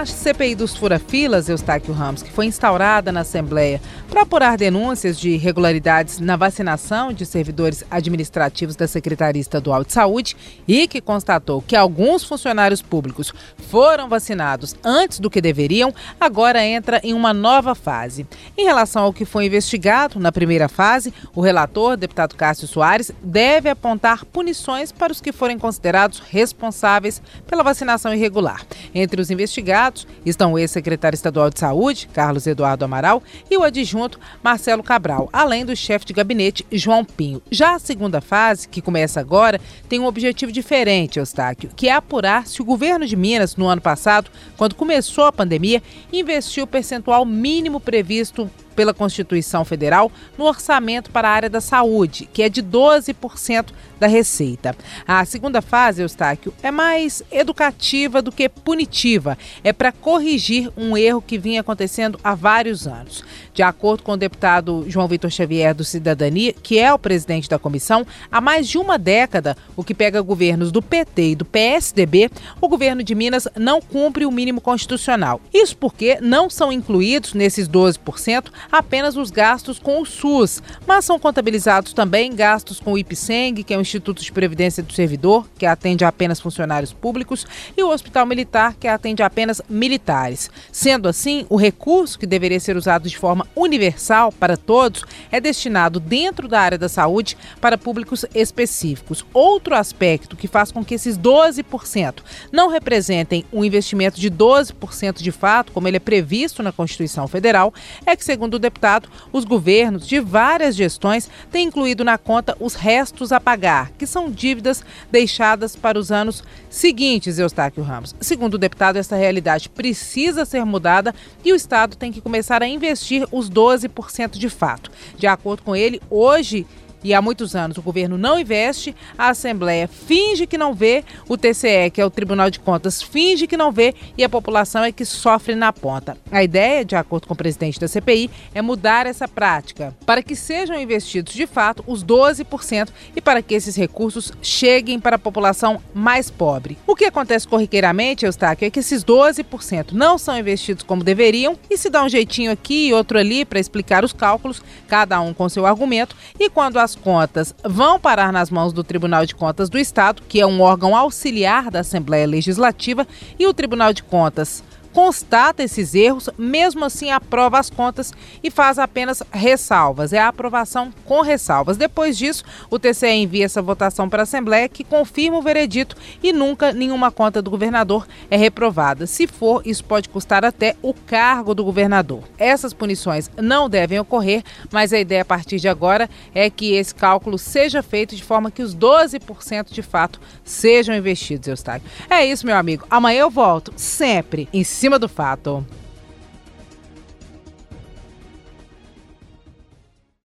A CPI dos fura-filas, Eustáquio Ramos, que foi instaurada na Assembleia para apurar denúncias de irregularidades na vacinação de servidores administrativos da Secretaria Estadual de Saúde e que constatou que alguns funcionários públicos foram vacinados antes do que deveriam, agora entra em uma nova fase. Em relação ao que foi investigado na primeira fase, o relator, deputado Cássio Soares, deve apontar punições para os que forem considerados responsáveis pela vacinação irregular. Entre os investigados, investigados estão o ex-secretário estadual de Saúde, Carlos Eduardo Amaral, e o adjunto Marcelo Cabral, além do chefe de gabinete, João Pinho. Já a segunda fase, que começa agora, tem um objetivo diferente, Eustáquio, que é apurar se o governo de Minas, no ano passado, quando começou a pandemia, investiu o percentual mínimo previsto pela Constituição Federal no orçamento para a área da saúde, que é de 12% da receita. A segunda fase, Eustáquio, é mais educativa do que punitiva. É para corrigir um erro que vinha acontecendo há vários anos. De acordo com o deputado João Vitor Xavier do Cidadania, que é o presidente da comissão, há mais de uma década, o que pega governos do PT e do PSDB, o governo de Minas não cumpre o mínimo constitucional. Isso porque não são incluídos nesses 12% apenas os gastos com o SUS, mas são contabilizados também gastos com o IPSENG, que é o Instituto de Previdência do Servidor, que atende apenas funcionários públicos, e o Hospital Militar, que atende apenas militares. Sendo assim, o recurso que deveria ser usado de forma universal para todos é destinado dentro da área da saúde para públicos específicos. Outro aspecto que faz com que esses 12% não representem um investimento de 12% de fato, como ele é previsto na Constituição Federal, é que, segundo o deputado, os governos de várias gestões têm incluído na conta os restos a pagar, que são dívidas deixadas para os anos seguintes, Eustáquio Ramos. Segundo o deputado, essa realidade precisa ser mudada e o Estado tem que começar a investir os 12% de fato. De acordo com ele, hoje e há muitos anos o governo não investe, a Assembleia finge que não vê, o TCE, que é o Tribunal de Contas, finge que não vê e a população é que sofre na ponta. A ideia, de acordo com o presidente da CPI, é mudar essa prática para que sejam investidos de fato os 12% e para que esses recursos cheguem para a população mais pobre. O que acontece corriqueiramente, Eustáquio, é que esses 12% não são investidos como deveriam e se dá um jeitinho aqui e outro ali para explicar os cálculos, cada um com seu argumento, e quando a as contas vão parar nas mãos do Tribunal de Contas do Estado, que é um órgão auxiliar da Assembleia Legislativa, e o Tribunal de Contas constata esses erros, mesmo assim aprova as contas e faz apenas ressalvas. É a aprovação com ressalvas. Depois disso, o TCE envia essa votação para a Assembleia, que confirma o veredito e nunca nenhuma conta do governador é reprovada. Se for, isso pode custar até o cargo do governador. Essas punições não devem ocorrer, mas a ideia a partir de agora é que esse cálculo seja feito de forma que os 12% de fato sejam investidos, Eustáquio. É isso, meu amigo. Amanhã eu volto, sempre em cima do fato.